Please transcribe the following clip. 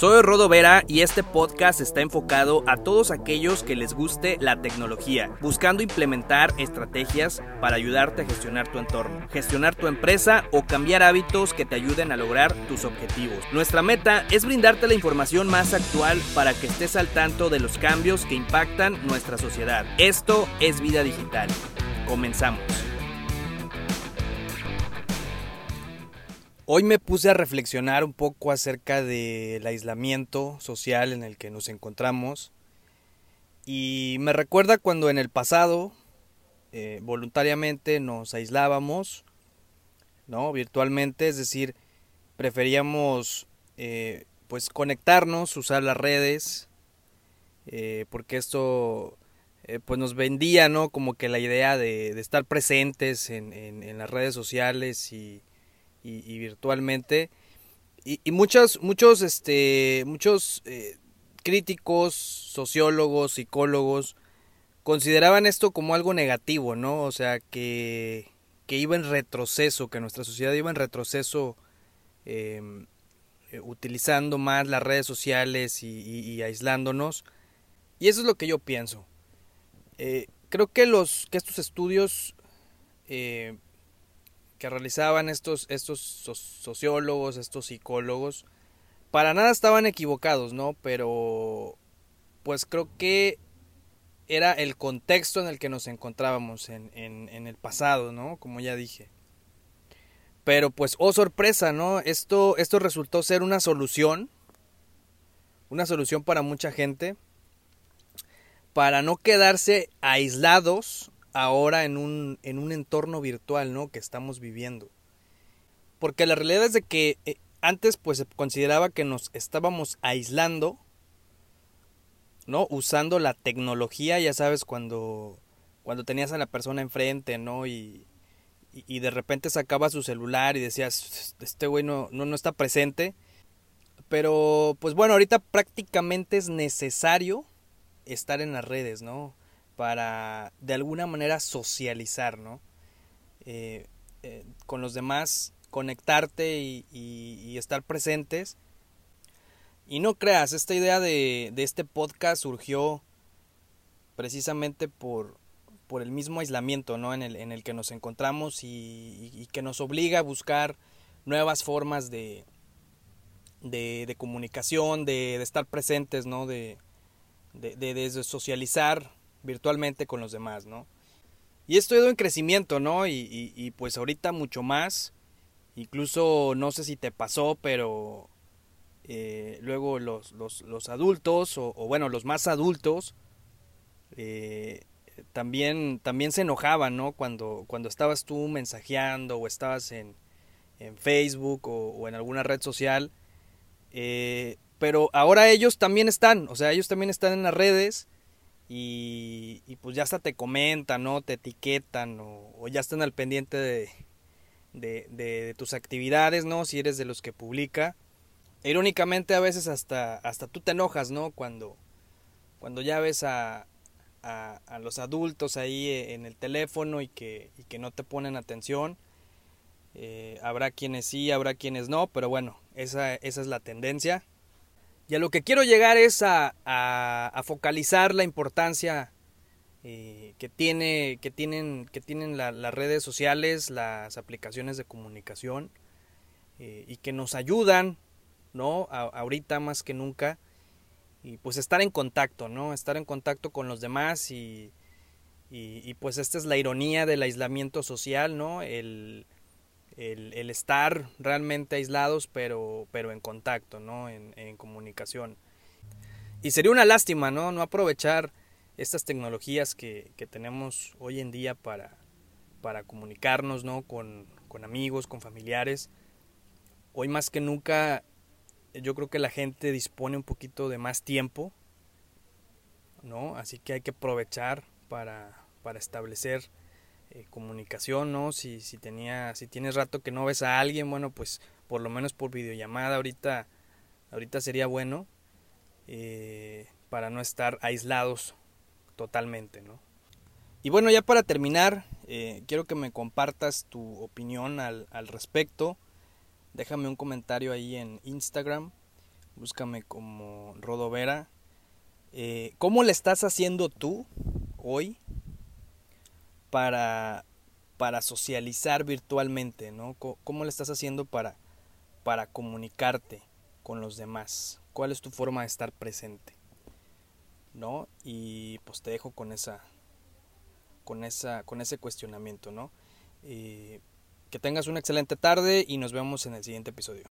Soy Rodo Vera y este podcast está enfocado a todos aquellos que les guste la tecnología, buscando implementar estrategias para ayudarte a gestionar tu entorno, gestionar tu empresa o cambiar hábitos que te ayuden a lograr tus objetivos. Nuestra meta es brindarte la información más actual para que estés al tanto de los cambios que impactan nuestra sociedad. Esto es Vida Digital. Comenzamos. Hoy me puse a reflexionar un poco acerca del aislamiento social en el que nos encontramos y me recuerda cuando en el pasado eh, voluntariamente nos aislábamos, ¿no? Virtualmente, es decir, preferíamos eh, pues conectarnos, usar las redes, eh, porque esto pues nos vendía, ¿no? Como que la idea de, estar presentes en, en las redes sociales y y, virtualmente. Y, muchos, muchos, este, muchos eh, críticos, sociólogos, psicólogos, consideraban esto como algo negativo, ¿no? O sea, que, que iba en retroceso, que nuestra sociedad iba en retroceso em, eh, utilizando más las redes sociales y, aislándonos. Y eso es lo que yo pienso. Eh, creo que, los, que estos estudios que realizaban estos, estos sociólogos, estos psicólogos, para nada estaban equivocados, ¿no? Pero pues creo que era el contexto en el que nos encontrábamos en, en, el pasado, ¿no? Como ya dije. Pero pues, oh sorpresa, ¿no? Esto, esto resultó ser una solución, una solución para mucha gente, para no quedarse aislados ahora en un, en un entorno virtual, ¿no? Que estamos viviendo. Porque la realidad es de que eh, antes pues se consideraba que nos estábamos aislando, ¿no? Usando la tecnología, ya sabes, cuando, cuando tenías a la persona enfrente, ¿no? Y, y, de repente sacaba su celular y decías, este güey no, no, no está presente. Pero pues bueno, ahorita prácticamente es necesario estar en las redes, ¿no? Para de alguna manera socializar, ¿no? Eh, eh, con los demás, conectarte y, estar presentes. Y no creas, esta idea de, este podcast surgió precisamente por, por el mismo aislamiento ¿no? en, el, en el que nos encontramos y, que nos obliga a buscar nuevas formas de, de, comunicación, de, estar presentes, ¿no? de, de, socializar virtualmente con los demás, ¿no? Y esto ha ido en crecimiento, ¿no? Y, pues ahorita mucho más. Incluso no sé si te pasó, pero eh, luego los, los, adultos, o, bueno, los más adultos, eh, también, también se enojaban, ¿no? Cuando, cuando estabas tú mensajeando o estabas en, en Facebook o, en alguna red social. Eh, pero ahora ellos también están, o sea, ellos también están en las redes y, pues ya hasta te comentan, ¿no? Te etiquetan o, ya están al pendiente de, de, tus actividades, ¿no? Si eres de los que publica. Irónicamente a veces hasta, hasta tú te enojas, ¿no? Cuando, cuando ya ves a, los adultos ahí en el teléfono y que, y que no te ponen atención. Eh, habrá quienes sí, habrá quienes no, pero bueno, esa, esa es la tendencia. Y a lo que quiero llegar es a, focalizar la importancia eh, que, tiene, que tienen, que tienen las redes sociales, las aplicaciones de comunicación eh, y que nos ayudan, ¿no? ahorita más que nunca. Y pues estar en contacto, ¿no? Estar en contacto con los demás y, y, pues esta es la ironía del aislamiento social, ¿no? El, el, estar realmente aislados, pero, pero en contacto, ¿no? En, comunicación. Y sería una lástima, ¿no? No aprovechar estas tecnologías que, tenemos hoy en día para, para comunicarnos, ¿no? Con, con amigos, con familiares. Hoy más que nunca, yo creo que la gente dispone un poquito de más tiempo, ¿no? Así que hay que aprovechar para, para establecer eh, comunicación, ¿no? Si, si, tenía, si tienes rato que no ves a alguien, bueno, pues por lo menos por videollamada ahorita, ahorita sería bueno eh, para no estar aislados totalmente, ¿no? Y bueno, ya para terminar, eh, quiero que me compartas tu opinión al, al respecto. Déjame un comentario ahí en Instagram. Búscame como Rodovera. ¿Cómo le estás haciendo tú hoy para, para socializar virtualmente? ¿no? ¿Cómo le estás haciendo para, para comunicarte con los demás? ¿Cuál es tu forma de estar presente? ¿No? Y pues te dejo con esa con esa con ese cuestionamiento, ¿no? Eh, que tengas una excelente tarde y nos vemos en el siguiente episodio.